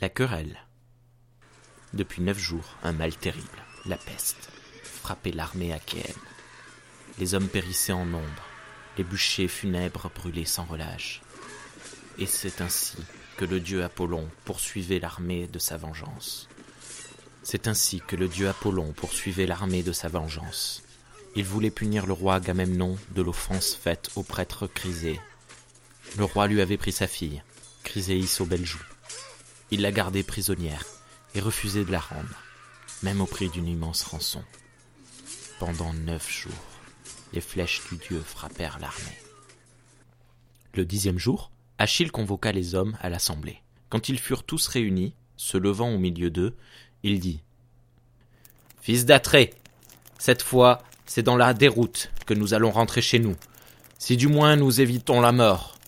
La querelle. Depuis neuf jours, un mal terrible, la peste, frappait l'armée achéenne. Les hommes périssaient en nombre, les bûchers funèbres brûlaient sans relâche. Et c'est ainsi que le dieu Apollon poursuivait l'armée de sa vengeance. C'est ainsi que le dieu Apollon poursuivait l'armée de sa vengeance. Il voulait punir le roi Agamemnon de l'offense faite au prêtre Chrysée. Le roi lui avait pris sa fille, Chryséis aux belles joues. Il la gardait prisonnière et refusait de la rendre, même au prix d'une immense rançon. Pendant neuf jours, les flèches du dieu frappèrent l'armée. Le dixième jour, Achille convoqua les hommes à l'assemblée. Quand ils furent tous réunis, se levant au milieu d'eux, il dit Fils d'Atrée, cette fois, c'est dans la déroute que nous allons rentrer chez nous, si du moins nous évitons la mort.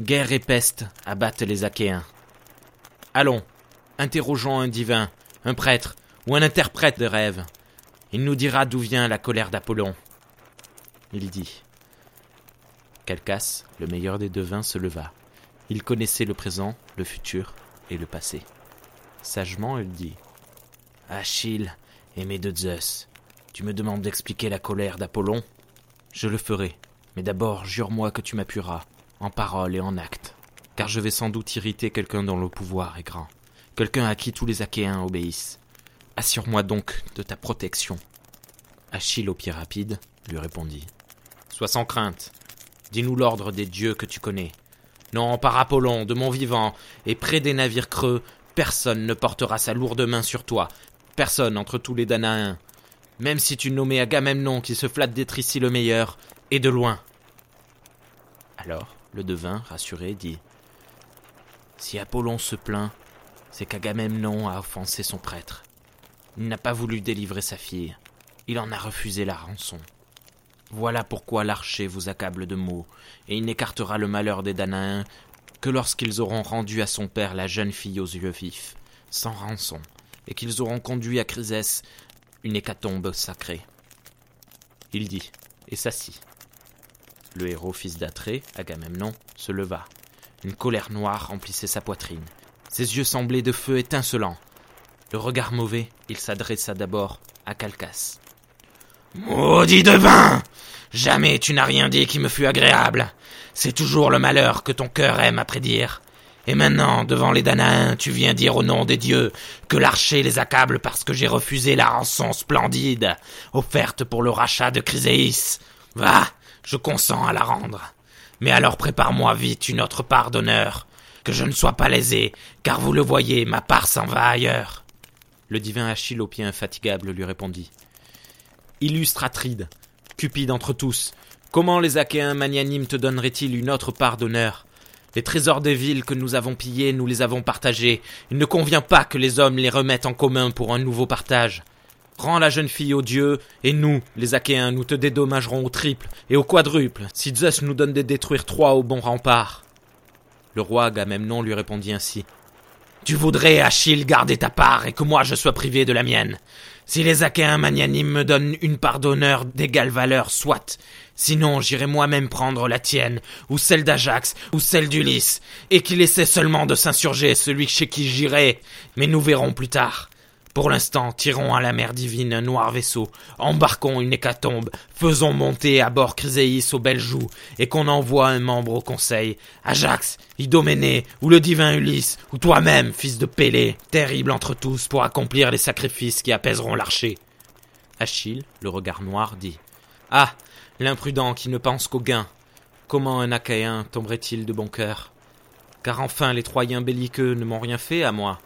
Guerre et peste abattent les Achéens. Allons, interrogeons un divin, un prêtre ou un interprète de rêve. Il nous dira d'où vient la colère d'Apollon. Il dit. Calcas, le meilleur des devins, se leva. Il connaissait le présent, le futur et le passé. Sagement, il dit. Achille, aimé de Zeus, tu me demandes d'expliquer la colère d'Apollon Je le ferai, mais d'abord jure-moi que tu m'appuieras, en parole et en acte car je vais sans doute irriter quelqu'un dont le pouvoir est grand, quelqu'un à qui tous les Achéens obéissent. Assure-moi donc de ta protection. Achille au pied rapide lui répondit. Sois sans crainte. Dis-nous l'ordre des dieux que tu connais. Non, par Apollon, de mon vivant, et près des navires creux, personne ne portera sa lourde main sur toi, personne entre tous les Danaïens, même si tu nommais Agamemnon qui se flatte d'être ici le meilleur, et de loin. Alors, le devin, rassuré, dit si Apollon se plaint, c'est qu'Agamemnon a offensé son prêtre. Il n'a pas voulu délivrer sa fille. Il en a refusé la rançon. Voilà pourquoi l'archer vous accable de maux, et il n'écartera le malheur des Danaïens que lorsqu'ils auront rendu à son père la jeune fille aux yeux vifs, sans rançon, et qu'ils auront conduit à Chrysès une hécatombe sacrée. Il dit, et s'assit. Le héros fils d'Atrée, Agamemnon, se leva. Une colère noire remplissait sa poitrine. Ses yeux semblaient de feu étincelant. Le regard mauvais, il s'adressa d'abord à Calcas. Maudit devin Jamais tu n'as rien dit qui me fût agréable. C'est toujours le malheur que ton cœur aime à prédire. Et maintenant, devant les Danaïens, tu viens dire au nom des dieux que l'archer les accable parce que j'ai refusé la rançon splendide offerte pour le rachat de Chryséis. Va, je consens à la rendre. Mais alors prépare-moi vite une autre part d'honneur, que je ne sois pas lésé, car vous le voyez, ma part s'en va ailleurs. Le divin Achille au pied infatigable lui répondit. Illustre Atride, cupide entre tous, comment les Achéens magnanimes te donneraient-ils une autre part d'honneur? Les trésors des villes que nous avons pillés, nous les avons partagés. Il ne convient pas que les hommes les remettent en commun pour un nouveau partage. Rends la jeune fille au dieu, et nous, les Achéens, nous te dédommagerons au triple et au quadruple, si Zeus nous donne de détruire trois au bon rempart. Le roi Agamemnon lui répondit ainsi. Tu voudrais, Achille, garder ta part et que moi je sois privé de la mienne. Si les Achéens magnanimes me donnent une part d'honneur d'égale valeur, soit. Sinon, j'irai moi-même prendre la tienne, ou celle d'Ajax, ou celle d'Ulysse, et qu'il essaie seulement de s'insurger celui chez qui j'irai. Mais nous verrons plus tard. Pour l'instant, tirons à la mer divine un noir vaisseau, embarquons une hécatombe, faisons monter à bord Chryséis aux belles joues, et qu'on envoie un membre au conseil, Ajax, Idoménée, ou le divin Ulysse, ou toi-même, fils de Pélée, terrible entre tous, pour accomplir les sacrifices qui apaiseront l'archer. Achille, le regard noir, dit Ah, l'imprudent qui ne pense qu'au gain. Comment un Achaïen tomberait-il de bon cœur? Car enfin les Troyens belliqueux ne m'ont rien fait à moi.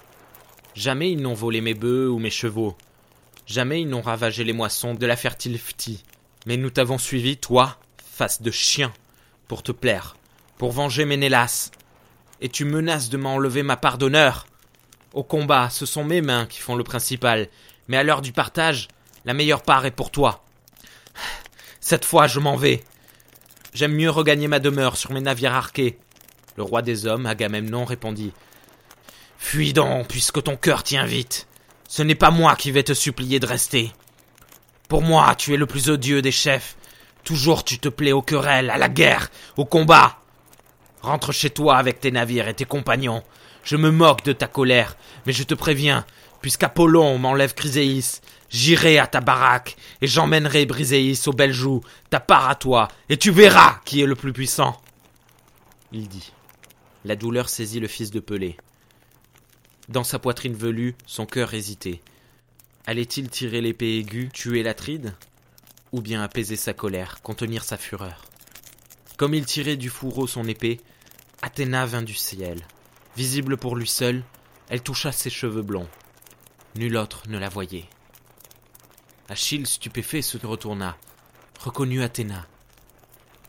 Jamais ils n'ont volé mes bœufs ou mes chevaux. Jamais ils n'ont ravagé les moissons de la fertile Phti. Mais nous t'avons suivi, toi, face de chien, pour te plaire, pour venger Ménélas. Et tu menaces de m'enlever ma part d'honneur. Au combat, ce sont mes mains qui font le principal, mais à l'heure du partage, la meilleure part est pour toi. Cette fois, je m'en vais. J'aime mieux regagner ma demeure sur mes navires arqués. Le roi des hommes, Agamemnon, répondit. Fuis donc, puisque ton cœur tient vite. Ce n'est pas moi qui vais te supplier de rester. Pour moi, tu es le plus odieux des chefs. Toujours tu te plais aux querelles, à la guerre, au combat. Rentre chez toi avec tes navires et tes compagnons. Je me moque de ta colère, mais je te préviens, puisqu'Apollon m'enlève Chryséis, j'irai à ta baraque, et j'emmènerai Briséis au bel joug, ta part à toi, et tu verras qui est le plus puissant. Il dit. La douleur saisit le fils de Pelée. Dans sa poitrine velue, son cœur hésitait. Allait-il tirer l'épée aiguë, tuer l'Atride Ou bien apaiser sa colère, contenir sa fureur? Comme il tirait du fourreau son épée, Athéna vint du ciel. Visible pour lui seul, elle toucha ses cheveux blonds. Nul autre ne la voyait. Achille, stupéfait, se retourna, reconnut Athéna.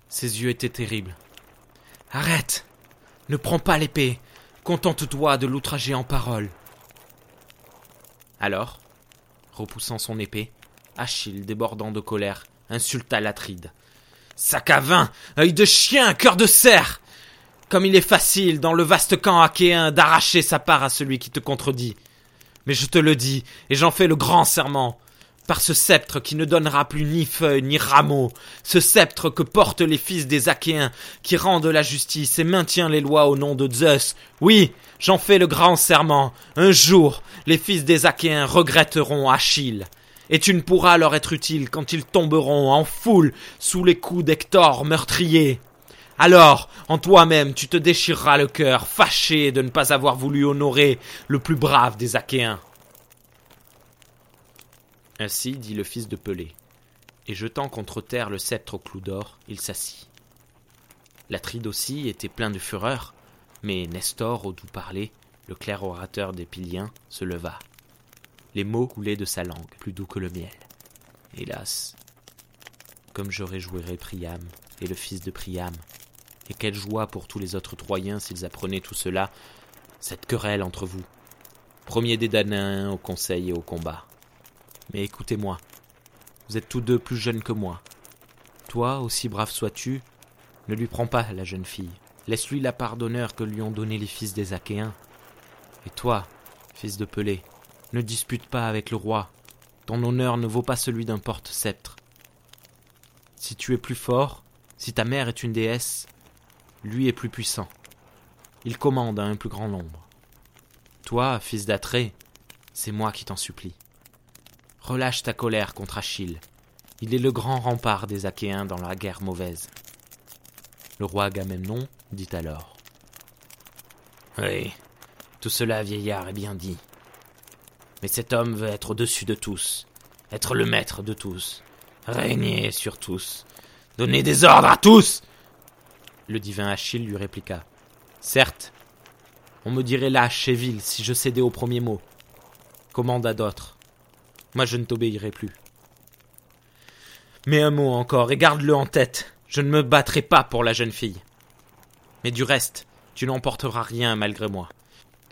Ses yeux étaient terribles. Arrête Ne prends pas l'épée Contente-toi de l'outrager en paroles. Alors, repoussant son épée, Achille, débordant de colère, insulta l'Atride. Sac à vin, œil de chien, cœur de cerf Comme il est facile, dans le vaste camp achéen, d'arracher sa part à celui qui te contredit. Mais je te le dis, et j'en fais le grand serment, par ce sceptre qui ne donnera plus ni feuilles ni rameaux, ce sceptre que portent les fils des Achéens, qui rendent la justice et maintient les lois au nom de Zeus. Oui, j'en fais le grand serment. Un jour, les fils des Achéens regretteront Achille. Et tu ne pourras leur être utile quand ils tomberont en foule sous les coups d'Hector meurtrier. Alors, en toi-même, tu te déchireras le cœur, fâché de ne pas avoir voulu honorer le plus brave des Achéens. Ainsi dit le fils de Pelée, et jetant contre terre le sceptre au clou d'or, il s'assit. L'Atride aussi était plein de fureur, mais Nestor, au doux parler, le clair orateur des Pyliens, se leva. Les mots coulaient de sa langue, plus doux que le miel. Hélas, comme je réjouirais Priam et le fils de Priam, et quelle joie pour tous les autres Troyens s'ils apprenaient tout cela, cette querelle entre vous. Premier des Danaens au conseil et au combat. Mais écoutez-moi, vous êtes tous deux plus jeunes que moi. Toi, aussi brave sois-tu, ne lui prends pas la jeune fille. Laisse-lui la part d'honneur que lui ont donné les fils des Achéens. Et toi, fils de Pelée, ne dispute pas avec le roi. Ton honneur ne vaut pas celui d'un porte-sceptre. Si tu es plus fort, si ta mère est une déesse, lui est plus puissant. Il commande à un plus grand nombre. Toi, fils d'Atrée, c'est moi qui t'en supplie. Relâche ta colère contre Achille. Il est le grand rempart des Achéens dans la guerre mauvaise. Le roi Agamemnon dit alors Oui, tout cela, vieillard, est bien dit. Mais cet homme veut être au-dessus de tous, être le maître de tous, régner sur tous, donner des ordres à tous. Le divin Achille lui répliqua Certes, on me dirait lâche et vil si je cédais au premier mot. Commande à d'autres. Moi je ne t'obéirai plus. Mais un mot encore, et garde-le en tête, je ne me battrai pas pour la jeune fille. Mais du reste, tu n'emporteras rien malgré moi.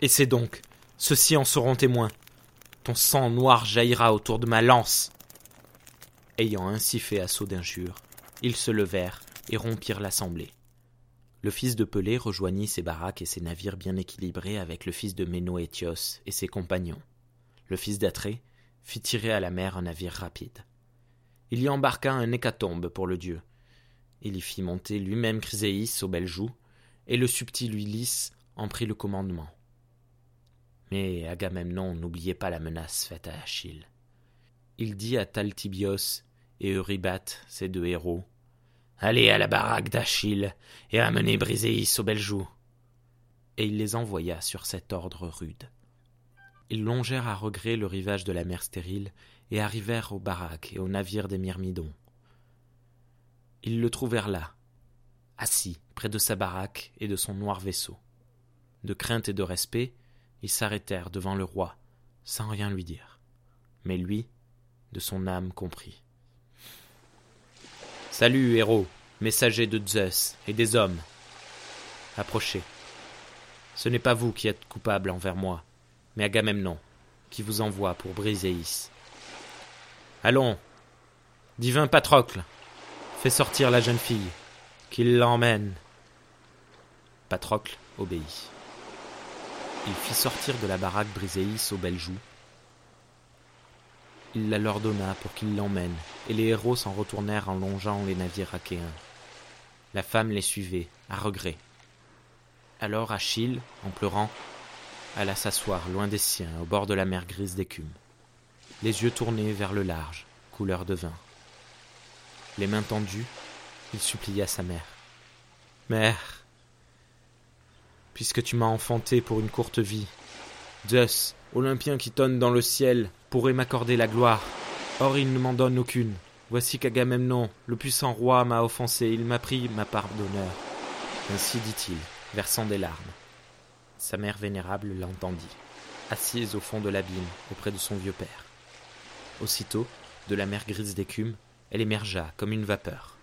Et c'est donc, ceux-ci en seront témoins. Ton sang noir jaillira autour de ma lance. Ayant ainsi fait assaut d'injures, ils se levèrent et rompirent l'assemblée. Le fils de Pelée rejoignit ses baraques et ses navires bien équilibrés avec le fils de Ménoétios et ses compagnons. Le fils d'Atrée fit tirer à la mer un navire rapide. Il y embarqua un hécatombe pour le dieu. Il y fit monter lui-même Chryséis au bel joug, et le subtil Ulysse en prit le commandement. Mais Agamemnon n'oubliait pas la menace faite à Achille. Il dit à Talthybios et Eurybates, ses deux héros, Allez à la baraque d'Achille et amenez Briséis au bel joug. Et il les envoya sur cet ordre rude. Ils longèrent à regret le rivage de la mer stérile et arrivèrent aux baraques et aux navires des Myrmidons. Ils le trouvèrent là, assis près de sa baraque et de son noir vaisseau. De crainte et de respect, ils s'arrêtèrent devant le roi, sans rien lui dire. Mais lui, de son âme, comprit. Salut, héros, messager de Zeus et des hommes. Approchez. Ce n'est pas vous qui êtes coupable envers moi, mais Agamemnon, qui vous envoie pour Briséis. Allons, divin Patrocle, fais sortir la jeune fille, qu'il l'emmène. Patrocle obéit. Il fit sortir de la baraque Briséis au bel joug. Il la leur donna pour qu'il l'emmène, et les héros s'en retournèrent en longeant les navires achéens. La femme les suivait, à regret. Alors Achille, en pleurant, alla s'asseoir loin des siens, au bord de la mer grise d'écume, les yeux tournés vers le large, couleur de vin. Les mains tendues, il supplia sa mère. Mère, puisque tu m'as enfanté pour une courte vie, Zeus, Olympien qui tonne dans le ciel, pourrait m'accorder la gloire. Or il ne m'en donne aucune. Voici qu'Agamemnon, le puissant roi, m'a offensé, il m'a pris ma part d'honneur. Ainsi dit-il, versant des larmes. Sa mère vénérable l'entendit, assise au fond de l'abîme, auprès de son vieux père. Aussitôt, de la mer grise d'écume, elle émergea comme une vapeur.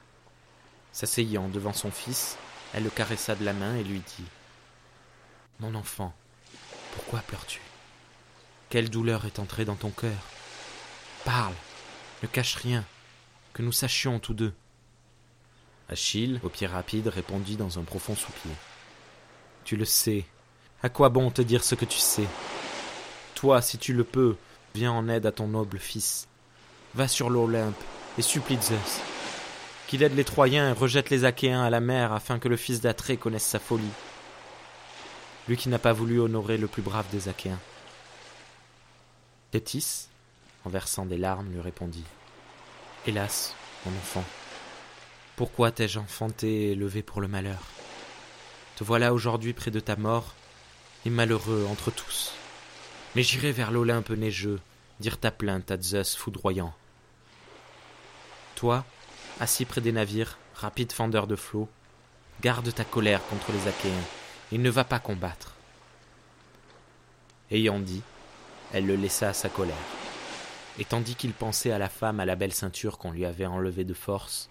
S'asseyant devant son fils, elle le caressa de la main et lui dit Mon enfant, pourquoi pleures-tu? Quelle douleur est entrée dans ton cœur? Parle, ne cache rien, que nous sachions tous deux. Achille, au pied rapide, répondit dans un profond soupir. Tu le sais. À quoi bon te dire ce que tu sais? Toi, si tu le peux, viens en aide à ton noble fils. Va sur l'Olympe et supplie Zeus qu'il aide les Troyens et rejette les Achéens à la mer afin que le fils d'Atrée connaisse sa folie. Lui qui n'a pas voulu honorer le plus brave des Achéens. Thétis, en versant des larmes, lui répondit Hélas, mon enfant, pourquoi t'ai-je enfanté et élevé pour le malheur? Te voilà aujourd'hui près de ta mort, malheureux entre tous. Mais j'irai vers l'Olympe neigeux, dire ta plainte à Zeus foudroyant. Toi, assis près des navires, rapide fendeur de flots, garde ta colère contre les Achéens, et ne va pas combattre. Ayant dit, elle le laissa à sa colère. Et tandis qu'il pensait à la femme à la belle ceinture qu'on lui avait enlevée de force,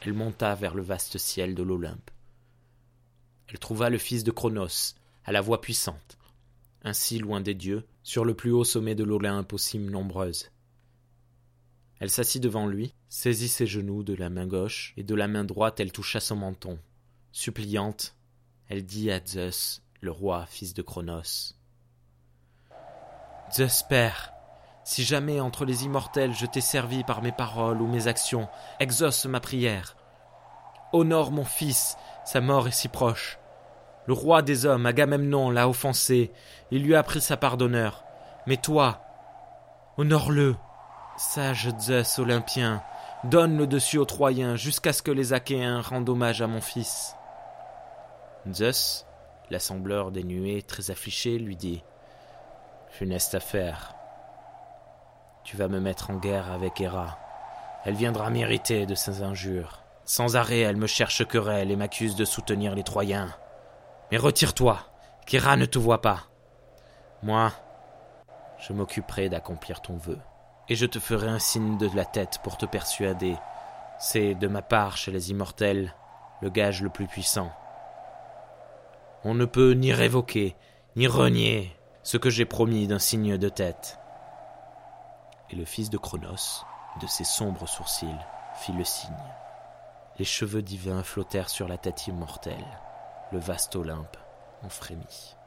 elle monta vers le vaste ciel de l'Olympe. Elle trouva le fils de Cronos, à la voix puissante, ainsi loin des dieux, sur le plus haut sommet de l'Olympe aux cimes nombreuses. Elle s'assit devant lui, saisit ses genoux de la main gauche, et de la main droite elle toucha son menton. Suppliante, elle dit à Zeus, le roi, fils de Cronos. Zeus père, si jamais entre les immortels je t'ai servi par mes paroles ou mes actions, exauce ma prière. Honore mon fils, sa mort est si proche. Le roi des hommes, Agamemnon, l'a offensé, il lui a pris sa part d'honneur. Mais toi, honore-le. Sage Zeus olympien, donne le dessus aux Troyens jusqu'à ce que les Achéens rendent hommage à mon fils. Zeus, l'assembleur des nuées très affligé, lui dit Funeste affaire. Tu vas me mettre en guerre avec Héra. Elle viendra m'irriter de ses injures. Sans arrêt, elle me cherche querelle et m'accuse de soutenir les Troyens. Mais retire-toi, qu'Héra ne te voit pas. Moi, je m'occuperai d'accomplir ton vœu et je te ferai un signe de la tête pour te persuader. C'est, de ma part, chez les immortels, le gage le plus puissant. On ne peut ni révoquer, ni renier ce que j'ai promis d'un signe de tête. Et le fils de Cronos, de ses sombres sourcils, fit le signe. Les cheveux divins flottèrent sur la tête immortelle. Le vaste Olympe en frémit.